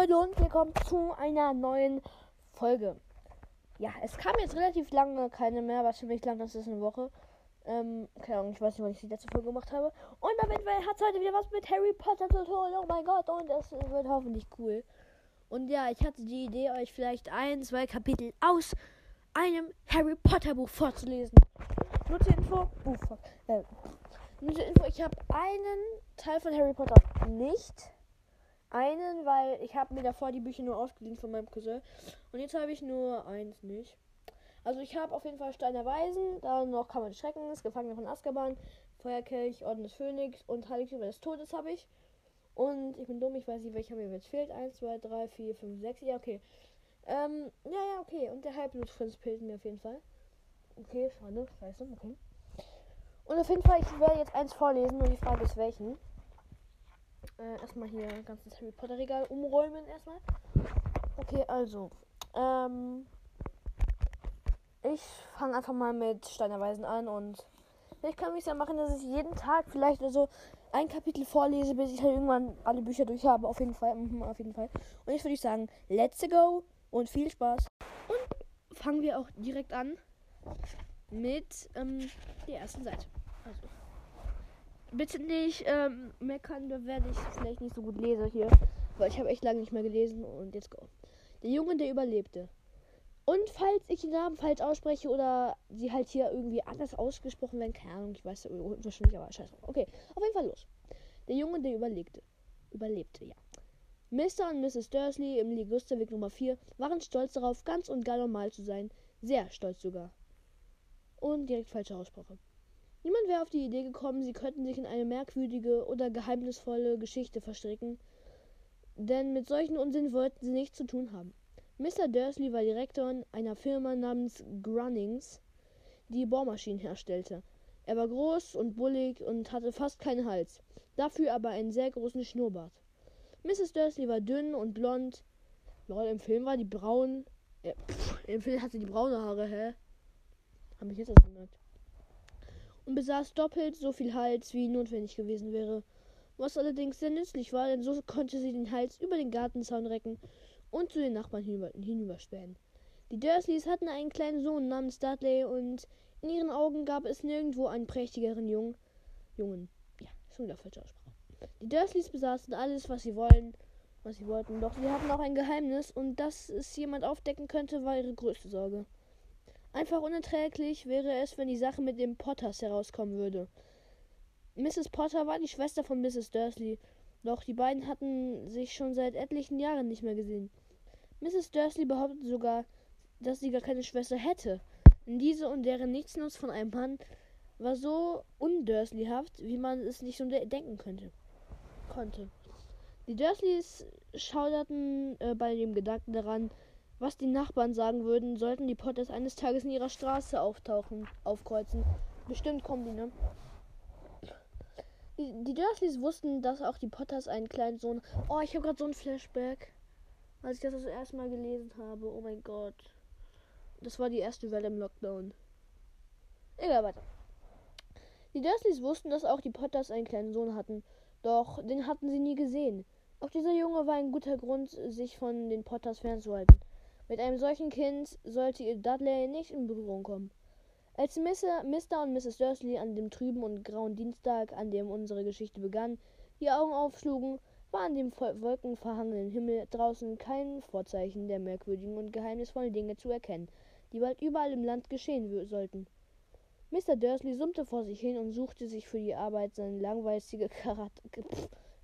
Leute und willkommen zu einer neuen Folge. Ja, es kam jetzt relativ lange keine mehr, was für mich lang das ist eine Woche. Ähm, keine Ahnung, ich weiß nicht, wann ich die letzte Folge gemacht habe. Und damit hat es heute wieder was mit Harry Potter zu tun. Oh mein Gott, und es wird hoffentlich cool. Und ja, ich hatte die Idee, euch vielleicht ein, zwei Kapitel aus einem Harry Potter Buch vorzulesen. Nur zur Info, Buch, äh, nur zur Info, ich habe einen Teil von Harry Potter nicht einen, weil ich habe mir davor die Bücher nur ausgeliehen von meinem Cousin. Und jetzt habe ich nur eins nicht. Also ich habe auf jeden Fall Steiner Weisen, dann noch Kammer des Schreckens, Gefangene von Azkaban, Feuerkelch, Orden des Phönix und Heiligtümer des Todes habe ich. Und ich bin dumm, ich weiß nicht, welcher mir jetzt fehlt. 1, 2, 3, 4, 5, 6. Ja, okay. Ähm, ja, ja, okay. Und der Halbblutprinz fehlt mir auf jeden Fall. Okay, schade. Scheiße, okay. Und auf jeden Fall, ich werde jetzt eins vorlesen, nur die Frage ist welchen. Äh, erstmal hier ein ganzes Harry Potter Regal umräumen erstmal. Okay, also. Ähm, ich fange einfach mal mit Steinerweisen an und ich kann mich ja machen, dass ich jeden Tag vielleicht also ein Kapitel vorlese, bis ich halt irgendwann alle Bücher durch habe. Auf jeden Fall. Mhm, auf jeden Fall. Und jetzt würde ich sagen, let's go und viel Spaß. Und fangen wir auch direkt an mit ähm, der ersten Seite. Also bitte nicht ähm, meckern, da werde ich vielleicht nicht so gut lese hier. Weil ich habe echt lange nicht mehr gelesen und jetzt go. Der Junge, der überlebte. Und falls ich den Namen falsch ausspreche oder sie halt hier irgendwie anders ausgesprochen werden, keine Ahnung, ich weiß wahrscheinlich, aber scheiße. Okay, auf jeden Fall los. Der Junge, der überlegte. Überlebte, ja. Mr. und Mrs. Dursley im Ligusterweg Nummer 4 waren stolz darauf, ganz und gar normal zu sein. Sehr stolz sogar. Und direkt falsche Aussprache. Niemand wäre auf die Idee gekommen, sie könnten sich in eine merkwürdige oder geheimnisvolle Geschichte verstricken, denn mit solchen Unsinn wollten sie nichts zu tun haben. Mr. Dursley war Direktor einer Firma namens Grunnings, die Bohrmaschinen herstellte. Er war groß und bullig und hatte fast keinen Hals, dafür aber einen sehr großen Schnurrbart. Mrs. Dursley war dünn und blond. Lol, im Film war die braun. Äh, pff, Im Film hatte die braune Haare, hä? Hab ich jetzt erst gemerkt und besaß doppelt so viel Hals, wie notwendig gewesen wäre. Was allerdings sehr nützlich war, denn so konnte sie den Hals über den Gartenzaun recken und zu den Nachbarn hinüber, hinüberspähen. Die Dursleys hatten einen kleinen Sohn namens Dudley und in ihren Augen gab es nirgendwo einen prächtigeren Jungen. Jungen. Ja, schon wieder falsche Aussprache. Die Dursleys besaßen alles, was sie wollen, was sie wollten, doch sie hatten auch ein Geheimnis und dass es jemand aufdecken könnte, war ihre größte Sorge. Einfach unerträglich wäre es, wenn die Sache mit den Potters herauskommen würde. Mrs. Potter war die Schwester von Mrs. Dursley, doch die beiden hatten sich schon seit etlichen Jahren nicht mehr gesehen. Mrs. Dursley behauptete sogar, dass sie gar keine Schwester hätte. Denn diese und deren Nichtsnutz von einem Mann war so undursleyhaft, wie man es nicht so denken könnte. konnte. Die Dursleys schauderten äh, bei dem Gedanken daran, was die Nachbarn sagen würden, sollten die Potters eines Tages in ihrer Straße auftauchen, aufkreuzen. Bestimmt kommen die, ne? Die, die Dursleys wussten, dass auch die Potters einen kleinen Sohn. Oh, ich habe gerade so ein Flashback, als ich das das erste Mal gelesen habe. Oh mein Gott. Das war die erste Welle im Lockdown. Egal, weiter. Die Dursleys wussten, dass auch die Potters einen kleinen Sohn hatten. Doch den hatten sie nie gesehen. Auch dieser Junge war ein guter Grund, sich von den Potters fernzuhalten. Mit einem solchen Kind sollte ihr Dudley nicht in Berührung kommen. Als Mr. und Mrs. Dursley an dem trüben und grauen Dienstag, an dem unsere Geschichte begann, die Augen aufschlugen, war an dem wolkenverhangenen Himmel draußen kein Vorzeichen der merkwürdigen und geheimnisvollen Dinge zu erkennen, die bald überall im Land geschehen sollten. Mr. Dursley summte vor sich hin und suchte sich für die Arbeit seine langweilige Krawatte,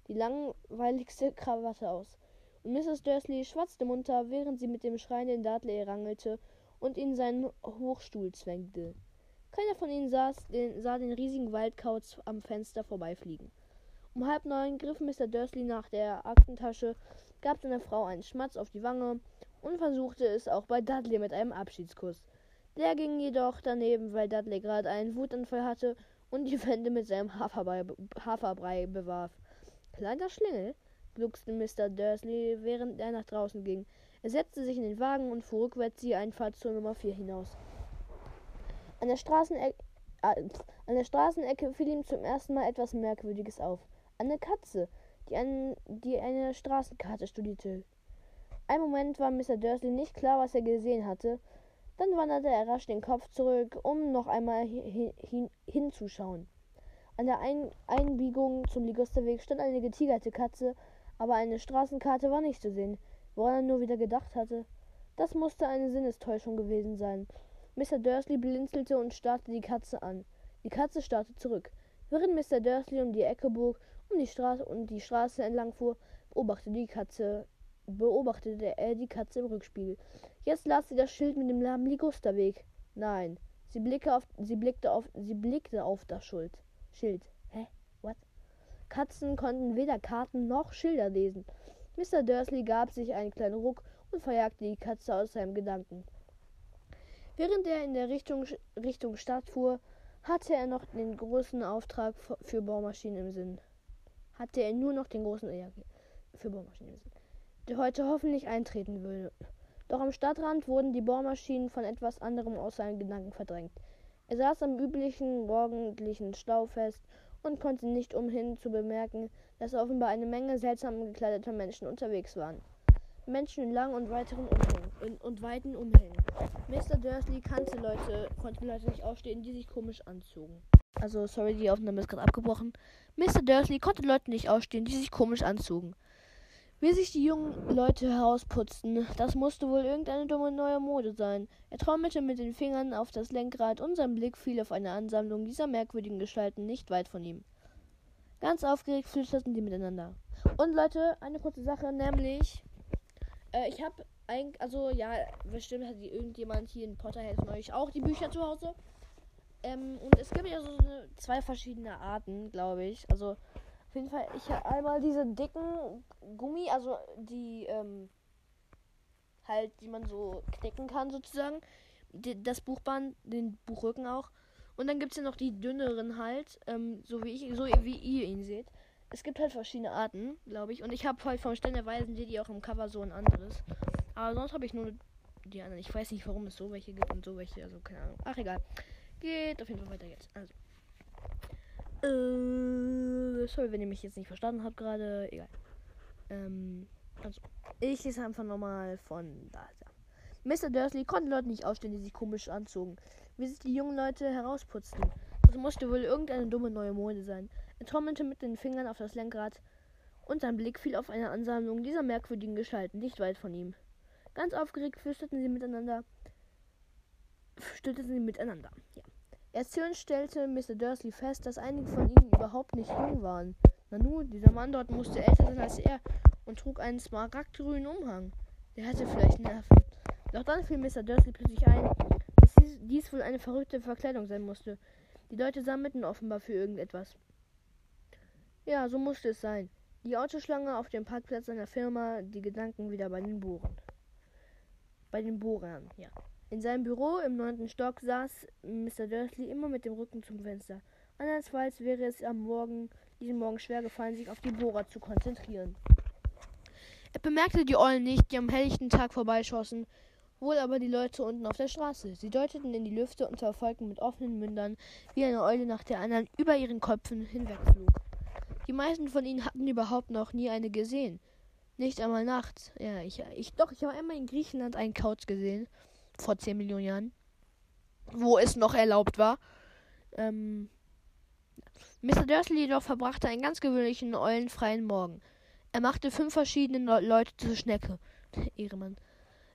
die langweiligste Krawatte aus Mrs. Dursley schwatzte munter, während sie mit dem schreienden Dudley rangelte und ihn in seinen Hochstuhl zwängte. Keiner von ihnen saß, den, sah den riesigen Waldkauz am Fenster vorbeifliegen. Um halb neun griff Mr. Dursley nach der Aktentasche, gab seiner Frau einen Schmatz auf die Wange und versuchte es auch bei Dudley mit einem Abschiedskuss. Der ging jedoch daneben, weil Dudley gerade einen Wutanfall hatte und die Wände mit seinem Haferbrei, Haferbrei bewarf. Kleiner Schlingel, gluckste Mr. Dursley, während er nach draußen ging. Er setzte sich in den Wagen und fuhr rückwärts die Einfahrt zur Nummer 4 hinaus. An der, Straßenecke, äh, an der Straßenecke fiel ihm zum ersten Mal etwas Merkwürdiges auf. Eine Katze, die, an, die eine Straßenkarte studierte. Ein Moment war Mr. Dursley nicht klar, was er gesehen hatte. Dann wanderte er rasch den Kopf zurück, um noch einmal hin, hin, hinzuschauen. An der ein Einbiegung zum Ligusterweg stand eine getigerte Katze, aber eine Straßenkarte war nicht zu sehen, woran er nur wieder gedacht hatte. Das musste eine Sinnestäuschung gewesen sein. Mr. Dursley blinzelte und starrte die Katze an. Die Katze starrte zurück. Während Mr. Dursley um die Ecke bog um die Straße und die Straße entlang fuhr, beobachtete die Katze beobachtete er die Katze im Rückspiegel. Jetzt las sie das Schild mit dem Namen Ligusterweg. Nein, sie blickte auf sie blickte auf sie blickte auf das Schild. Schild. Katzen konnten weder Karten noch Schilder lesen. Mr. Dursley gab sich einen kleinen Ruck und verjagte die Katze aus seinem Gedanken. Während er in der Richtung, Richtung Stadt fuhr, hatte er noch den großen Auftrag für Bohrmaschinen im Sinn. Hatte er nur noch den großen ja, für Bohrmaschinen im Sinn, der heute hoffentlich eintreten würde. Doch am Stadtrand wurden die Bohrmaschinen von etwas anderem aus seinen Gedanken verdrängt. Er saß am üblichen morgendlichen Stau fest und konnte nicht umhin zu bemerken, dass offenbar eine Menge seltsam gekleideter Menschen unterwegs waren. Menschen in langen und weiteren Umhängen in, und weiten Umhängen. Mr. Dursley kannte Leute, konnte Leute nicht ausstehen, die sich komisch anzogen. Also, sorry, die Aufnahme ist gerade abgebrochen. Mr. Dursley konnte Leute nicht ausstehen, die sich komisch anzogen. Wie sich die jungen Leute herausputzten, das musste wohl irgendeine dumme neue Mode sein. Er trommelte mit den Fingern auf das Lenkrad und sein Blick fiel auf eine Ansammlung dieser merkwürdigen Gestalten nicht weit von ihm. Ganz aufgeregt flüsterten die miteinander. Und Leute, eine kurze Sache, nämlich äh, ich habe eigentlich, also ja, bestimmt hat irgendjemand hier in Potterhead von euch auch die Bücher zu Hause. Ähm, und es gibt ja so eine, zwei verschiedene Arten, glaube ich. Also auf jeden Fall, ich habe einmal diese dicken Gummi, also die ähm, halt, die man so knicken kann sozusagen. Die, das Buchband, den Buchrücken auch. Und dann gibt es ja noch die dünneren halt, ähm, so wie ich, so wie ihr ihn seht. Es gibt halt verschiedene Arten, glaube ich. Und ich habe halt vom Stellenweisen seht ihr auch im Cover so ein anderes. Aber sonst habe ich nur die anderen. Ich weiß nicht, warum es so welche gibt und so welche. Also keine Ahnung. Ach egal. Geht auf jeden Fall weiter jetzt. Also. Äh, sorry, wenn ihr mich jetzt nicht verstanden habt gerade. Egal. Ähm, also. Ich lese einfach nochmal von da. Mr. Dursley konnte Leute nicht ausstehen, die sich komisch anzogen. Wie sich die jungen Leute herausputzten. Das musste wohl irgendeine dumme neue Mode sein. Er trommelte mit den Fingern auf das Lenkrad und sein Blick fiel auf eine Ansammlung dieser merkwürdigen Gestalten, nicht weit von ihm. Ganz aufgeregt flüsterten sie miteinander. Stütteten sie miteinander. Ja. Erzählend stellte Mr. Dursley fest, dass einige von ihnen überhaupt nicht jung waren. Nanu, dieser Mann dort musste älter sein als er und trug einen smaragdgrünen Umhang. Der hatte vielleicht Nerven. Doch dann fiel Mr. Dursley plötzlich ein, dass dies, dies wohl eine verrückte Verkleidung sein musste. Die Leute sammelten offenbar für irgendetwas. Ja, so musste es sein. Die Autoschlange auf dem Parkplatz seiner Firma, die Gedanken wieder bei den Bohren. Bei den Bohrern, ja. In seinem Büro im neunten Stock saß Mr. Dursley immer mit dem Rücken zum Fenster. Andernfalls wäre es am Morgen, diesem Morgen schwer gefallen, sich auf die Bohrer zu konzentrieren. Er bemerkte die Eulen nicht, die am helllichten Tag vorbeischossen, wohl aber die Leute unten auf der Straße. Sie deuteten in die Lüfte und verfolgten mit offenen Mündern, wie eine Eule nach der anderen über ihren Köpfen hinwegflog. Die meisten von ihnen hatten überhaupt noch nie eine gesehen. Nicht einmal nachts. Ja, ich, ich doch, ich habe einmal in Griechenland einen Couch gesehen. Vor 10 Millionen Jahren. Wo es noch erlaubt war. Ähm, Mr. Dursley jedoch verbrachte einen ganz gewöhnlichen, eulenfreien Morgen. Er machte fünf verschiedene Leute zur Schnecke. Ehremann.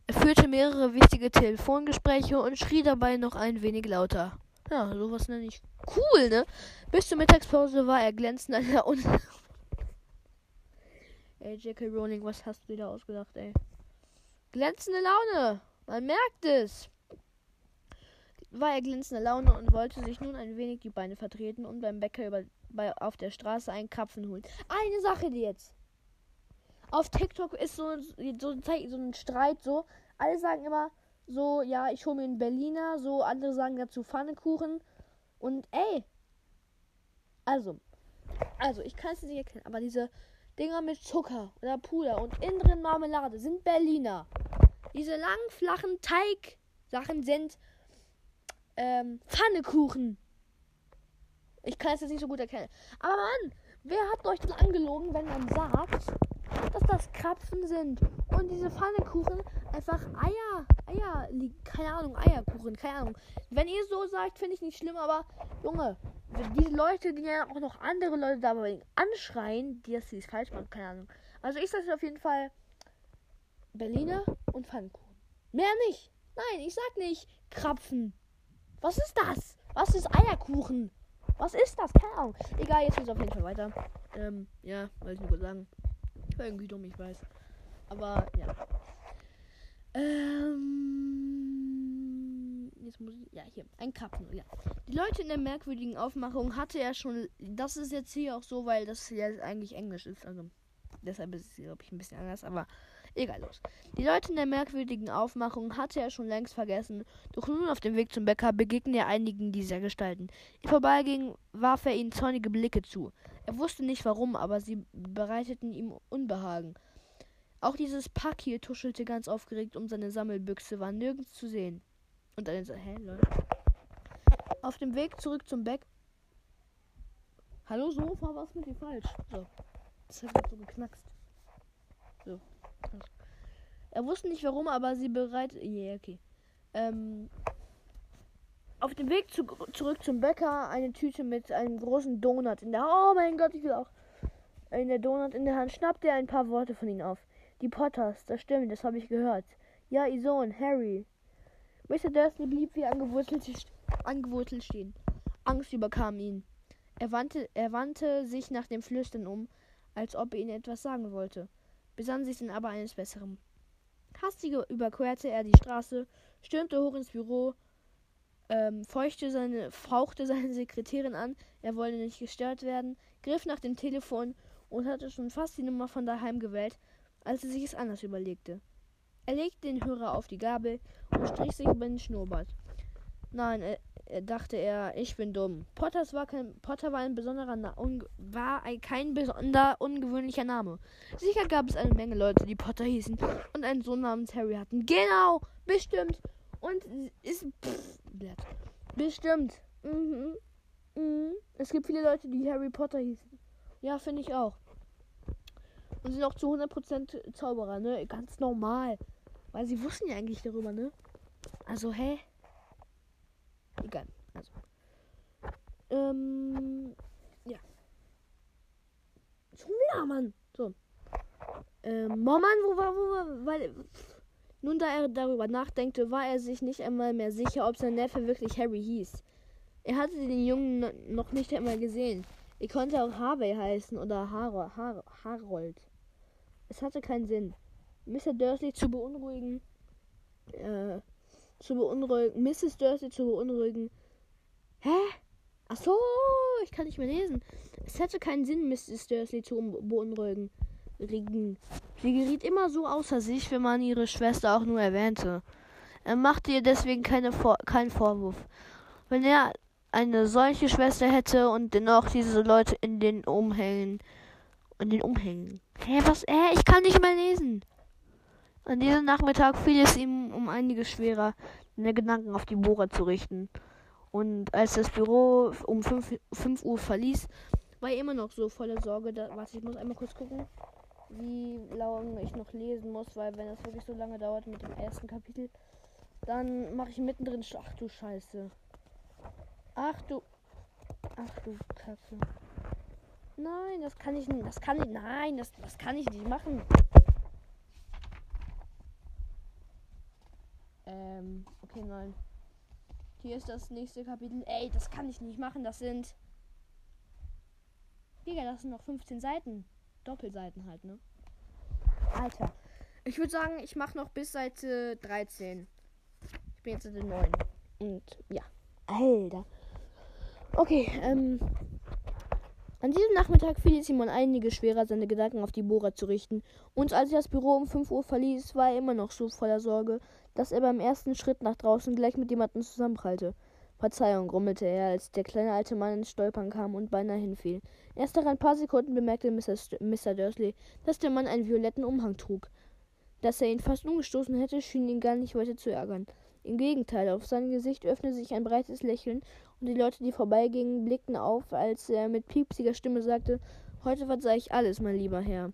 Er führte mehrere wichtige Telefongespräche und schrie dabei noch ein wenig lauter. Ja, sowas nenne ich cool, ne? Bis zur Mittagspause war er glänzend an der Uni. ey, J.K. Rowling, was hast du wieder ausgedacht, ey? Glänzende Laune! Man merkt es! War er glänzende Laune und wollte sich nun ein wenig die Beine vertreten und beim Bäcker über, bei, auf der Straße einen Kapfen holen. Eine Sache die jetzt! Auf TikTok ist so, so, so ein Streit so. Alle sagen immer, so, ja, ich hole mir einen Berliner. So, andere sagen dazu Pfannekuchen. Und ey. Also. Also, ich kann es nicht erkennen, aber diese Dinger mit Zucker oder Puder und innen drin Marmelade sind Berliner. Diese langen, flachen Teig-Sachen sind ähm, Pfannekuchen. Ich kann es jetzt nicht so gut erkennen. Aber Mann, wer hat euch denn angelogen, wenn man sagt, dass das Krapfen sind. Und diese Pfannekuchen einfach Eier, Eier, keine Ahnung, Eierkuchen, keine Ahnung. Wenn ihr so sagt, finde ich nicht schlimm, aber Junge, diese Leute, die ja auch noch andere Leute dabei anschreien, die das falsch machen, keine Ahnung. Also ich sage auf jeden Fall Berliner und Pfannkuchen. Mehr nicht. Nein, ich sag nicht Krapfen. Was ist das? Was ist Eierkuchen? Was ist das? Keine Ahnung. Egal, jetzt geht's auf jeden Fall weiter. Ähm, ja, wollte ich nur kurz sagen. Ich war irgendwie dumm, ich weiß. Aber, ja. Ähm, jetzt muss ich, ja, hier, ein Kappen, ja. Die Leute in der merkwürdigen Aufmachung hatte er schon, das ist jetzt hier auch so, weil das hier eigentlich Englisch ist, also deshalb ist es, glaube ich, ein bisschen anders, aber Egal los. Die Leute in der merkwürdigen Aufmachung hatte er schon längst vergessen, doch nun auf dem Weg zum Bäcker begegnete er einigen dieser Gestalten. Die vorbeigingen, warf er ihnen zornige Blicke zu. Er wusste nicht warum, aber sie bereiteten ihm Unbehagen. Auch dieses Pack hier tuschelte ganz aufgeregt um seine Sammelbüchse, war nirgends zu sehen. Und dann so, hä, Leute? Auf dem Weg zurück zum Bäck. Hallo Sofa, was mit dir falsch? So. Das hat so geknackst. Er wusste nicht warum, aber sie bereit. Yeah, okay. Ähm, auf dem Weg zu, zurück zum Bäcker eine Tüte mit einem großen Donut in der Oh mein Gott, ich will auch. In der Donut in der Hand schnappte er ein paar Worte von ihnen auf. Die Potters, das stimmt, das habe ich gehört. Ja, ihr Sohn, Harry. Mr. Dursley blieb wie angewurzelt, angewurzelt stehen. Angst überkam ihn. Er wandte, er wandte sich nach dem Flüstern um, als ob er ihnen etwas sagen wollte besann sich dann aber eines Besseren. Hastig überquerte er die Straße, stürmte hoch ins Büro, ähm, feuchte seine, fauchte seine Sekretärin an, er wollte nicht gestört werden, griff nach dem Telefon und hatte schon fast die Nummer von daheim gewählt, als er sich es anders überlegte. Er legte den Hörer auf die Gabel und strich sich über den Schnurrbart. Nein, er, er dachte er, ich bin dumm. Potters war kein, Potter war ein besonderer Na war ein, kein besonder ungewöhnlicher Name. Sicher gab es eine Menge Leute, die Potter hießen und einen Sohn namens Harry hatten. Genau, bestimmt. Und ist pff, bestimmt. Mhm. Mhm. Es gibt viele Leute, die Harry Potter hießen. Ja, finde ich auch. Und sind auch zu 100% Zauberer, ne? Ganz normal. Weil sie wussten ja eigentlich darüber, ne? Also, hä? Egal. Also. Ähm. Ja. Schon wieder, Mann. So. Ähm, Mann, wo war, wo war, weil. Nun, da er darüber nachdenkte, war er sich nicht einmal mehr sicher, ob sein Neffe wirklich Harry hieß. Er hatte den Jungen noch nicht einmal gesehen. Er konnte auch Harvey heißen oder Har Har Harold. Es hatte keinen Sinn. Mr. Dursley zu beunruhigen, äh, zu beunruhigen, Mrs. Dursley zu beunruhigen. Hä? Ach so, ich kann nicht mehr lesen. Es hätte keinen Sinn, Mrs. Dursley zu beunruhigen. Sie geriet immer so außer sich, wenn man ihre Schwester auch nur erwähnte. Er machte ihr deswegen keine Vor keinen Vorwurf. Wenn er eine solche Schwester hätte und dennoch diese Leute in den Umhängen. In den Umhängen. Hä, was? Hä, ich kann nicht mehr lesen. An diesem Nachmittag fiel es ihm um einiges schwerer, seine Gedanken auf die Bohrer zu richten. Und als das Büro um 5, Uhr verließ, war er immer noch so voller Sorge. Da, warte, ich muss einmal kurz gucken, wie lange ich noch lesen muss, weil wenn das wirklich so lange dauert mit dem ersten Kapitel, dann mache ich mittendrin. Ach du Scheiße. Ach du. Ach du Kacke. Nein, das kann ich nicht. Das kann ich. Nein, das, das kann ich nicht machen. Ähm, okay, nein. Hier ist das nächste Kapitel. Ey, das kann ich nicht machen. Das sind. Digga, das sind noch 15 Seiten. Doppelseiten halt, ne? Alter. Ich würde sagen, ich mache noch bis Seite 13. Ich bin jetzt Seite 9. Und ja. Alter. Okay, ähm. An diesem Nachmittag fiel es ihm an einige schwerer, seine Gedanken auf die Bohrer zu richten. Und als er das Büro um 5 Uhr verließ, war er immer noch so voller Sorge, dass er beim ersten Schritt nach draußen gleich mit jemandem zusammenprallte. Verzeihung, grummelte er, als der kleine alte Mann ins Stolpern kam und beinahe hinfiel. Erst nach ein paar Sekunden bemerkte Mr. St Mr. Dursley, dass der Mann einen violetten Umhang trug. Dass er ihn fast umgestoßen hätte, schien ihn gar nicht weiter zu ärgern. Im Gegenteil, auf seinem Gesicht öffnete sich ein breites Lächeln, und die Leute, die vorbeigingen, blickten auf, als er mit piepsiger Stimme sagte Heute verzeih ich alles, mein lieber Herr.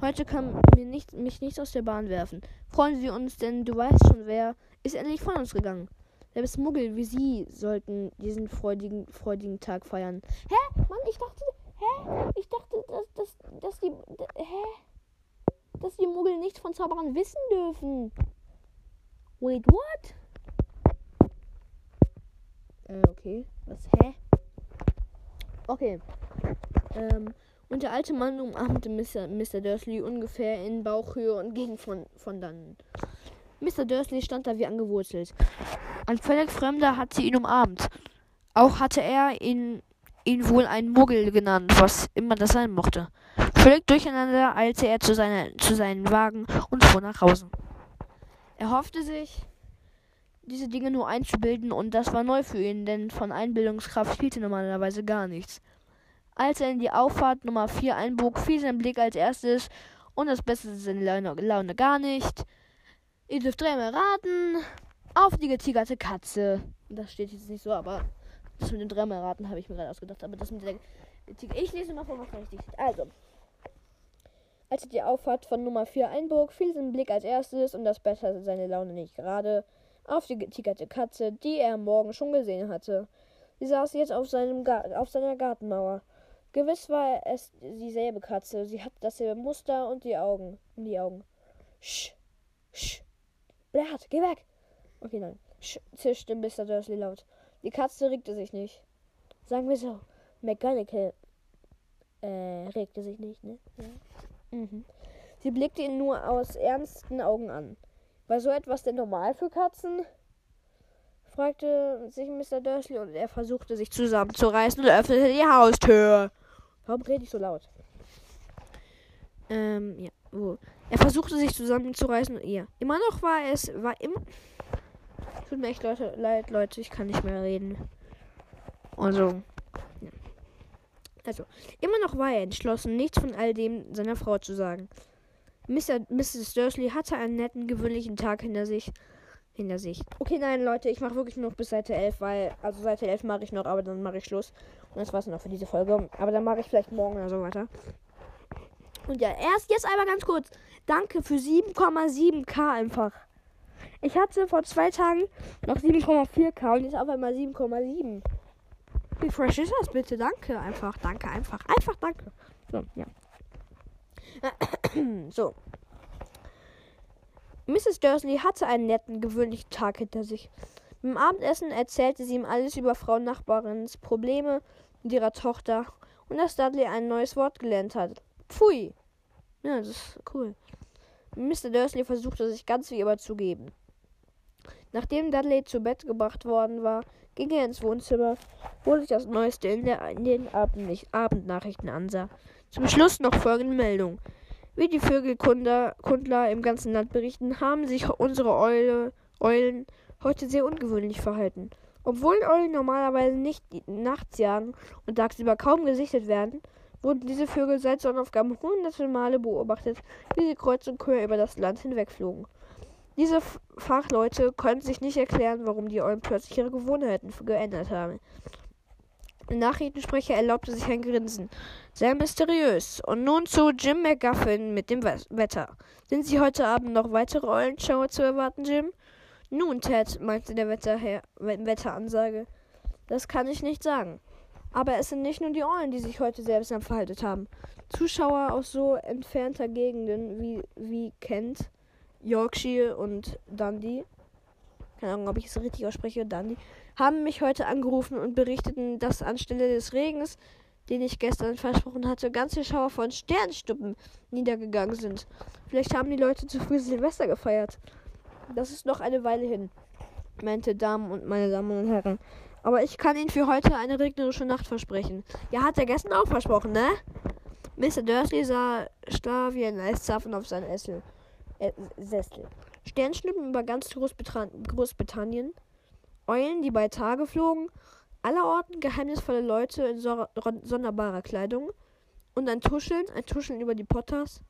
Heute kann mir nicht, mich nichts aus der Bahn werfen. Freuen Sie uns, denn du weißt schon, wer ist endlich von uns gegangen. Selbst Muggel wie Sie sollten diesen freudigen, freudigen Tag feiern. Hä? Mann, ich dachte, hä? Ich dachte, dass, dass, dass die, hä? Dass die Muggel nichts von Zauberern wissen dürfen. Wait, what? Äh, okay. Was, hä? Okay. Ähm, und der alte Mann umarmte Mr. Mr. Dursley ungefähr in Bauchhöhe und ging von, von dann. Mr. Dursley stand da wie angewurzelt. Ein völlig Fremder hatte ihn umarmt. Auch hatte er ihn, ihn wohl ein Muggel genannt, was immer das sein mochte. Völlig durcheinander eilte er zu, seiner, zu seinem Wagen und fuhr nach Hause. Er hoffte sich, diese Dinge nur einzubilden, und das war neu für ihn, denn von Einbildungskraft spielte normalerweise gar nichts. Als er in die Auffahrt Nummer 4 einbog, fiel sein Blick als erstes und das Beste seine Laune, Laune gar nicht. Ihr dürft dreimal raten. Auf die getigerte Katze. Das steht jetzt nicht so, aber das mit den dreimal raten habe ich mir gerade ausgedacht. Aber das mit der Tiger. Ich lese mal vor, was richtig steht. Also. Als er die Auffahrt von Nummer 4 einbog, fiel sein Blick als erstes und das Beste seine Laune nicht gerade auf die getigerte Katze, die er am Morgen schon gesehen hatte. Sie saß jetzt auf, seinem auf seiner Gartenmauer. Gewiss war es dieselbe Katze. Sie hatte dasselbe Muster und die Augen. Und die Augen. Sch, sch. Blatt, geh weg. Okay, nein. Sch, zischte Mr. Dursley laut. Die Katze regte sich nicht. Sagen wir so. McGonagall äh, regte sich nicht, ne? Ja. Mhm. Sie blickte ihn nur aus ernsten Augen an. War so etwas denn normal für Katzen? fragte sich Mr. Dursley und er versuchte sich zusammenzureißen und öffnete die Haustür. Warum rede ich so laut? Ähm, ja. Wo? Er versuchte sich zusammenzureißen. Ja. Immer noch war es. War immer. Tut mir echt Leute, leid, Leute. Ich kann nicht mehr reden. Also. Also. Immer noch war er entschlossen, nichts von all dem seiner Frau zu sagen. Mr. Mrs. Dursley hatte einen netten, gewöhnlichen Tag hinter sich. Hinter sich. Okay, nein, Leute, ich mache wirklich noch bis Seite 11, weil, also Seite 11 mache ich noch, aber dann mache ich Schluss. Und das war's noch für diese Folge. Aber dann mache ich vielleicht morgen oder so weiter. Und ja, erst jetzt einmal ganz kurz. Danke für 7,7k einfach. Ich hatte vor zwei Tagen noch 7,4k und jetzt auf einmal 7,7. Wie fresh ist das bitte? Danke, einfach, danke, einfach, einfach danke. So, ja. So. Mrs. Dursley hatte einen netten, gewöhnlichen Tag hinter sich. Beim Abendessen erzählte sie ihm alles über Frau Nachbarins Probleme mit ihrer Tochter und dass Dudley ein neues Wort gelernt hat. Pfui. Ja, das ist cool. Mr. Dursley versuchte sich ganz wie immer zu geben. Nachdem Dudley zu Bett gebracht worden war, ging er ins Wohnzimmer, wo sich das Neueste in, der, in den Abendnachrichten ansah. Zum Schluss noch folgende Meldung. Wie die Vögelkundler im ganzen Land berichten, haben sich unsere Eule, Eulen heute sehr ungewöhnlich verhalten. Obwohl Eulen normalerweise nicht nachts jagen und tagsüber kaum gesichtet werden, wurden diese Vögel seit Sonnenaufgang hunderte Male beobachtet, wie sie kreuz und quer über das Land hinwegflogen. Diese Fachleute konnten sich nicht erklären, warum die Eulen plötzlich ihre Gewohnheiten geändert haben. Der Nachrichtensprecher erlaubte sich ein Grinsen. Sehr mysteriös. Und nun zu Jim McGuffin mit dem Wetter. Sind Sie heute Abend noch weitere Eulenschauer zu erwarten, Jim? Nun, Ted, meinte der Wetterherr, Wetteransage. Das kann ich nicht sagen. Aber es sind nicht nur die Eulen, die sich heute selbst verhalten haben. Zuschauer aus so entfernter Gegenden wie, wie Kent, Yorkshire und Dundee, keine Ahnung, ob ich es richtig ausspreche, Dundee, haben mich heute angerufen und berichteten, dass anstelle des Regens, den ich gestern versprochen hatte, ganze Schauer von Sternstuppen niedergegangen sind. Vielleicht haben die Leute zu früh Silvester gefeiert. Das ist noch eine Weile hin, meinte Damen und meine Damen und Herren. Aber ich kann Ihnen für heute eine regnerische Nacht versprechen. Ja, hat er gestern auch versprochen, ne? Mr. Dursley sah starr wie ein Eiszapfen auf seinen Essel, äh, Sessel. Sternschnuppen über ganz Großbritannien Eulen, die bei Tage flogen, allerorten geheimnisvolle Leute in so sonderbarer Kleidung und ein Tuscheln, ein Tuscheln über die Potters.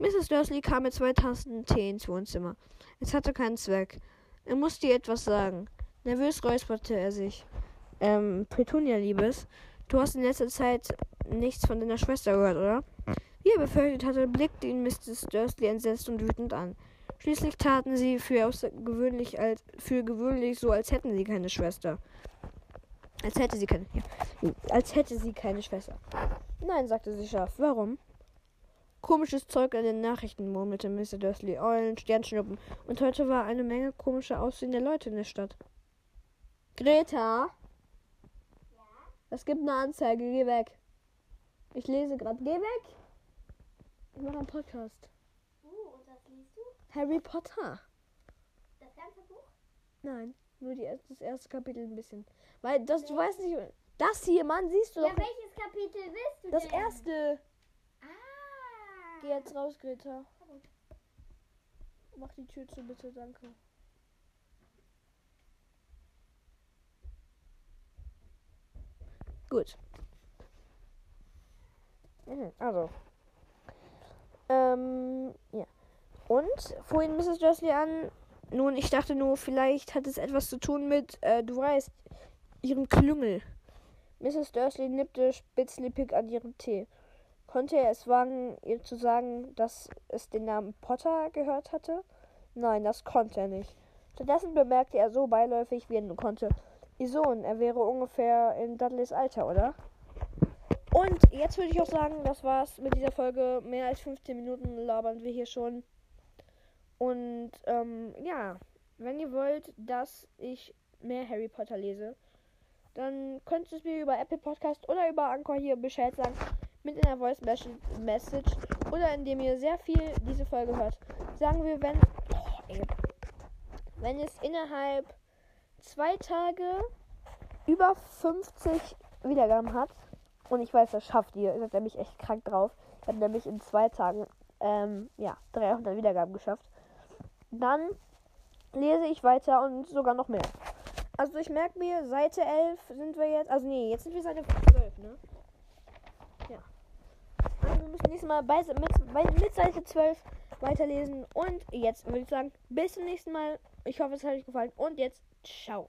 Mrs. Dursley kam mit zwei Tassen Tee ins Wohnzimmer. Es hatte keinen Zweck. Er musste ihr etwas sagen. Nervös räusperte er sich. Ähm, Petunia, Liebes, du hast in letzter Zeit nichts von deiner Schwester gehört, oder? Wie er befürchtet hatte, blickte ihn Mrs. Dursley entsetzt und wütend an. Schließlich taten sie für außergewöhnlich als für gewöhnlich so, als hätten sie keine Schwester. Als hätte sie keine. Ja, als hätte sie keine Schwester. Nein, sagte sie scharf. Warum? Komisches Zeug an den Nachrichten, murmelte Mr. Dursley. Eulen, Sternschnuppen. Und heute war eine Menge komischer aussehender Leute in der Stadt. Greta? Ja? Es gibt eine Anzeige. Geh weg. Ich lese gerade. Geh weg. Ich mache einen Podcast. Uh, und was liest du? Harry Potter. Das ganze Buch? Nein, nur die, das erste Kapitel ein bisschen. Weil das, du weißt nicht. Das hier, Mann, siehst du Ja, doch. nicht. welches Kapitel willst du Das denn? erste. Ah. Geh jetzt raus, Greta. Mach die Tür zu, bitte, danke. Gut. Mhm, also. Ähm, ja. Und vorhin Mrs. Dursley an. Nun, ich dachte nur, vielleicht hat es etwas zu tun mit, äh, du weißt, ihrem Klüngel. Mrs. Dursley nippte spitzlippig an ihrem Tee. Konnte er es wagen, ihr zu sagen, dass es den Namen Potter gehört hatte? Nein, das konnte er nicht. Stattdessen bemerkte er so beiläufig, wie er nur konnte. Ihr Sohn, er wäre ungefähr in Dudleys Alter, oder? Und jetzt würde ich auch sagen, das war's mit dieser Folge. Mehr als 15 Minuten labern wir hier schon. Und ähm, ja, wenn ihr wollt, dass ich mehr Harry Potter lese, dann könnt ihr es mir über Apple Podcast oder über Anchor hier Bescheid sagen mit einer Voice Mes- Message oder indem ihr sehr viel diese Folge hört. Sagen wir, wenn oh, wenn es innerhalb zwei Tage über 50 Wiedergaben hat und ich weiß, das schafft ihr, ihr seid nämlich echt krank drauf. Ich habe nämlich in zwei Tagen ähm, ja 300 Wiedergaben geschafft. Dann lese ich weiter und sogar noch mehr. Also ich merke mir, Seite 11 sind wir jetzt. Also nee, jetzt sind wir Seite 12, ne? Ja. Also wir müssen nächstes Mal bei, mit, bei, mit Seite 12 weiterlesen. Und jetzt würde ich sagen, bis zum nächsten Mal. Ich hoffe, es hat euch gefallen. Und jetzt, ciao.